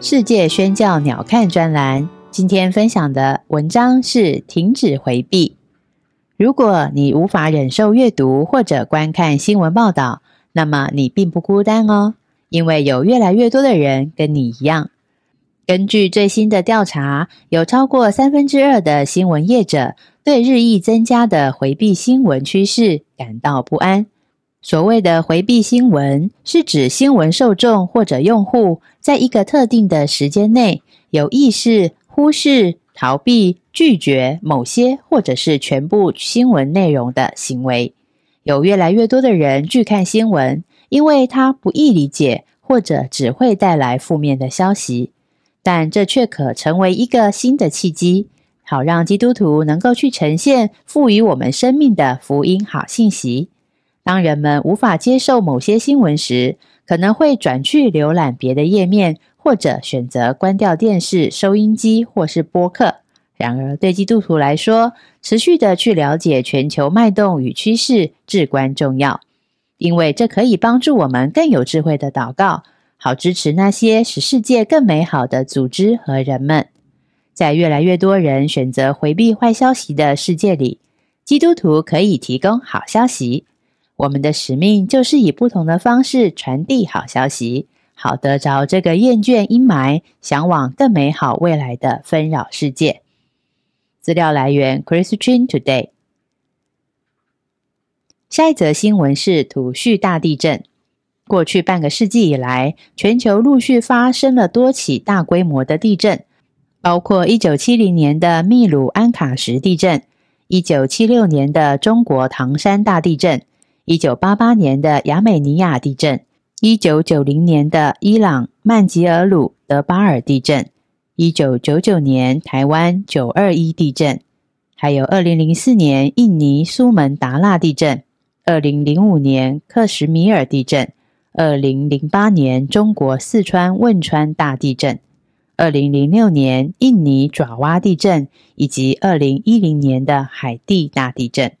世界宣教鸟瞰专栏，今天分享的文章是停止回避。如果你无法忍受阅读或者观看新闻报道，那么你并不孤单哦，因为有越来越多的人跟你一样。根据最新的调查，有超过三分之二的新闻业者对日益增加的回避新闻趋势感到不安。所谓的回避新闻，是指新闻受众或者用户在一个特定的时间内有意识忽视、逃避、拒绝某些或者是全部新闻内容的行为。有越来越多的人拒看新闻，因为它不易理解，或者只会带来负面的消息。但这却可成为一个新的契机，好让基督徒能够去呈现赋予我们生命的福音好信息。当人们无法接受某些新闻时，可能会转去浏览别的页面，或者选择关掉电视、收音机或是播客。然而，对基督徒来说，持续的去了解全球脉动与趋势至关重要，因为这可以帮助我们更有智慧的祷告，好支持那些使世界更美好的组织和人们。在越来越多人选择回避坏消息的世界里，基督徒可以提供好消息。我们的使命就是以不同的方式传递好消息，好得着这个厌倦阴霾、向往更美好未来的纷扰世界。资料来源：Christian Today。下一则新闻是土叙大地震。过去半个世纪以来，全球陆续发生了多起大规模的地震，包括一九七零年的秘鲁安卡什地震，一九七六年的中国唐山大地震。一九八八年的亚美尼亚地震，一九九零年的伊朗曼吉尔鲁德巴尔地震，一九九九年台湾九二一地震，还有二零零四年印尼苏门答腊地震，二零零五年克什米尔地震，二零零八年中国四川汶川大地震，二零零六年印尼爪哇地震，以及二零一零年的海地大地震。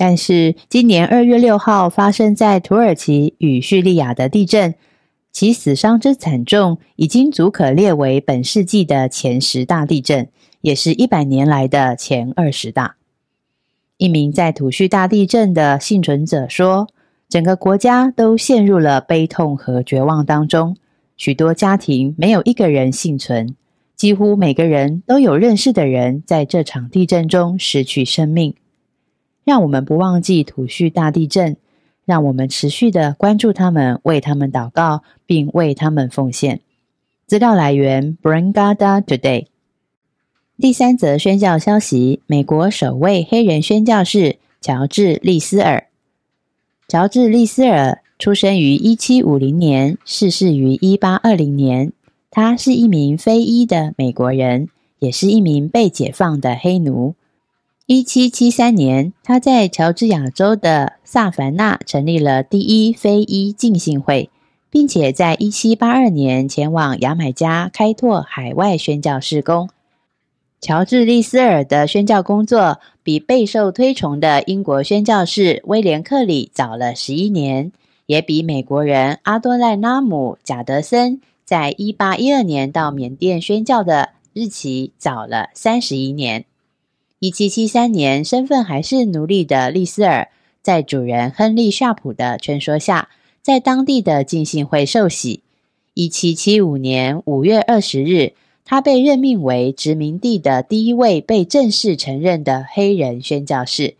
但是，今年二月六号发生在土耳其与叙利亚的地震，其死伤之惨重，已经足可列为本世纪的前十大地震，也是一百年来的前二十大。一名在土叙大地震的幸存者说：“整个国家都陷入了悲痛和绝望当中，许多家庭没有一个人幸存，几乎每个人都有认识的人在这场地震中失去生命。”让我们不忘记土叙大地震，让我们持续的关注他们，为他们祷告，并为他们奉献。资料来源：Brangada Today。第三则宣教消息：美国首位黑人宣教士乔治·利斯尔。乔治·利斯尔出生于一七五零年，逝世于一八二零年。他是一名非裔的美国人，也是一名被解放的黑奴。一七七三年，他在乔治亚州的萨凡纳成立了第一非裔浸信会，并且在一七八二年前往牙买加开拓海外宣教事工。乔治·利斯尔的宣教工作比备受推崇的英国宣教士威廉·克里早了十一年，也比美国人阿多赖拉姆·贾德森在一八一二年到缅甸宣教的日期早了三十一年。一七七三年，身份还是奴隶的利斯尔，在主人亨利·夏普的劝说下，在当地的浸信会受洗。一七七五年五月二十日，他被任命为殖民地的第一位被正式承认的黑人宣教士。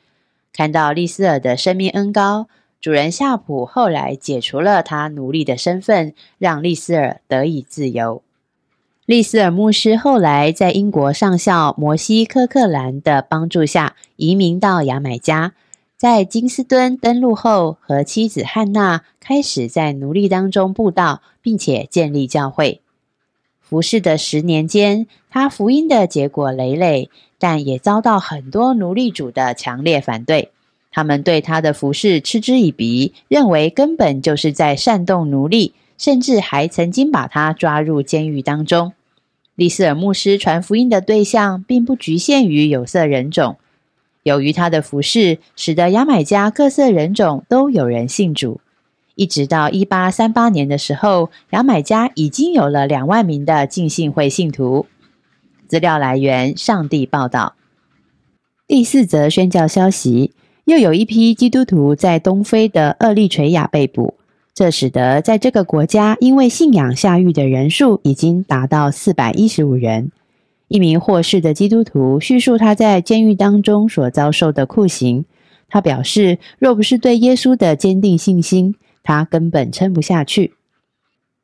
看到利斯尔的生命恩高，主人夏普后来解除了他奴隶的身份，让利斯尔得以自由。利斯尔牧师后来在英国上校摩西·科克兰的帮助下移民到牙买加，在金斯敦登陆后，和妻子汉娜开始在奴隶当中布道，并且建立教会。服侍的十年间，他福音的结果累累，但也遭到很多奴隶主的强烈反对。他们对他的服饰嗤之以鼻，认为根本就是在煽动奴隶，甚至还曾经把他抓入监狱当中。利斯尔牧师传福音的对象并不局限于有色人种，由于他的服饰，使得牙买加各色人种都有人信主。一直到一八三八年的时候，牙买加已经有了两万名的浸信会信徒。资料来源：上帝报道。第四则宣教消息。又有一批基督徒在东非的厄立垂亚被捕，这使得在这个国家因为信仰下狱的人数已经达到四百一十五人。一名获释的基督徒叙述他在监狱当中所遭受的酷刑。他表示，若不是对耶稣的坚定信心，他根本撑不下去。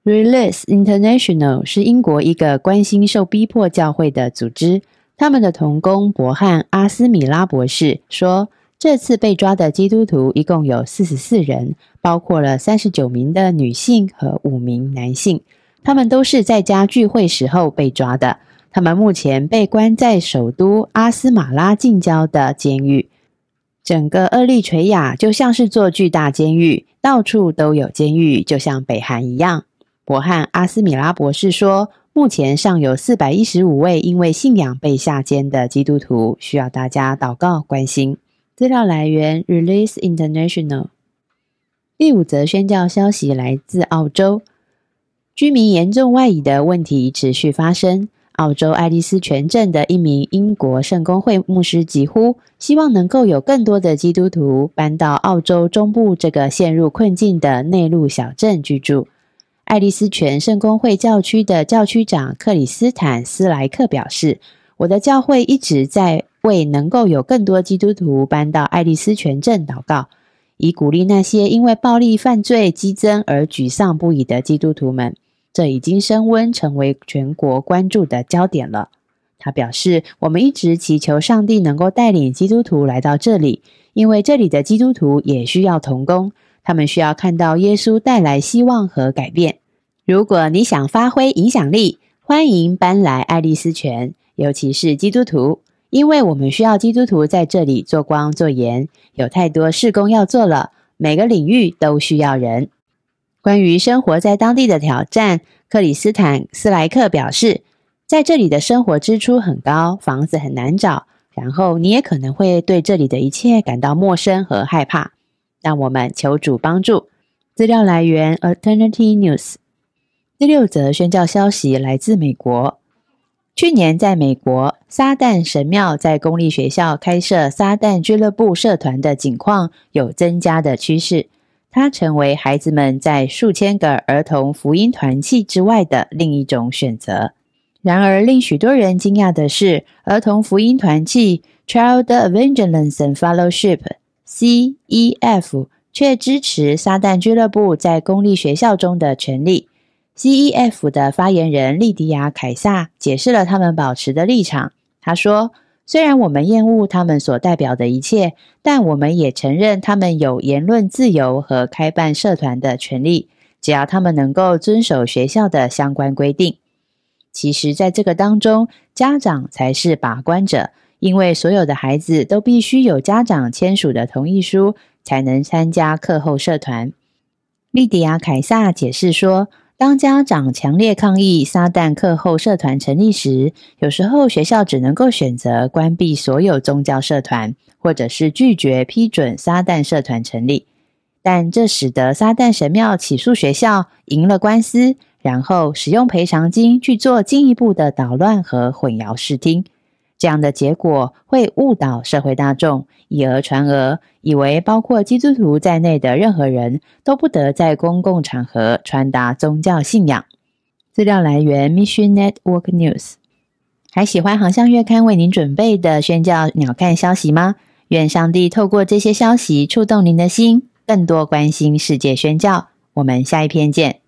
Release International 是英国一个关心受逼迫教会的组织。他们的同工伯汉阿斯米拉博士说。这次被抓的基督徒一共有四十四人，包括了三十九名的女性和五名男性。他们都是在家聚会时候被抓的。他们目前被关在首都阿斯马拉近郊的监狱。整个厄立垂亚就像是座巨大监狱，到处都有监狱，就像北韩一样。伯汉阿斯米拉博士说，目前尚有四百一十五位因为信仰被下监的基督徒，需要大家祷告关心。资料来源：Release International。第五则宣教消息来自澳洲，居民严重外移的问题持续发生。澳洲爱丽丝泉镇的一名英国圣公会牧师疾呼，希望能够有更多的基督徒搬到澳洲中部这个陷入困境的内陆小镇居住。爱丽丝泉圣公会教区的教区长克里斯坦斯莱克表示：“我的教会一直在。”为能够有更多基督徒搬到爱丽丝泉镇祷告，以鼓励那些因为暴力犯罪激增而沮丧不已的基督徒们。这已经升温，成为全国关注的焦点了。他表示：“我们一直祈求上帝能够带领基督徒来到这里，因为这里的基督徒也需要同工，他们需要看到耶稣带来希望和改变。如果你想发挥影响力，欢迎搬来爱丽丝泉，尤其是基督徒。”因为我们需要基督徒在这里做光做盐，有太多事工要做了，每个领域都需要人。关于生活在当地的挑战，克里斯坦斯莱克表示，在这里的生活支出很高，房子很难找，然后你也可能会对这里的一切感到陌生和害怕。让我们求主帮助。资料来源：Alternative News。第六则宣教消息来自美国。去年，在美国，撒旦神庙在公立学校开设撒旦俱乐部社团的景况有增加的趋势，它成为孩子们在数千个儿童福音团契之外的另一种选择。然而，令许多人惊讶的是，儿童福音团契 （Child Evangelism Fellowship，CEF） 却支持撒旦俱乐部在公立学校中的权利。C.E.F. 的发言人利迪亚·凯撒解释了他们保持的立场。他说：“虽然我们厌恶他们所代表的一切，但我们也承认他们有言论自由和开办社团的权利，只要他们能够遵守学校的相关规定。其实，在这个当中，家长才是把关者，因为所有的孩子都必须有家长签署的同意书，才能参加课后社团。”利迪亚·凯撒解释说。当家长强烈抗议撒旦课后社团成立时，有时候学校只能够选择关闭所有宗教社团，或者是拒绝批准撒旦社团成立。但这使得撒旦神庙起诉学校，赢了官司，然后使用赔偿金去做进一步的捣乱和混淆视听。这样的结果会误导社会大众，以讹传讹，以为包括基督徒在内的任何人都不得在公共场合传达宗教信仰。资料来源：Mission Network News。还喜欢航向月刊为您准备的宣教鸟瞰消息吗？愿上帝透过这些消息触动您的心，更多关心世界宣教。我们下一篇见。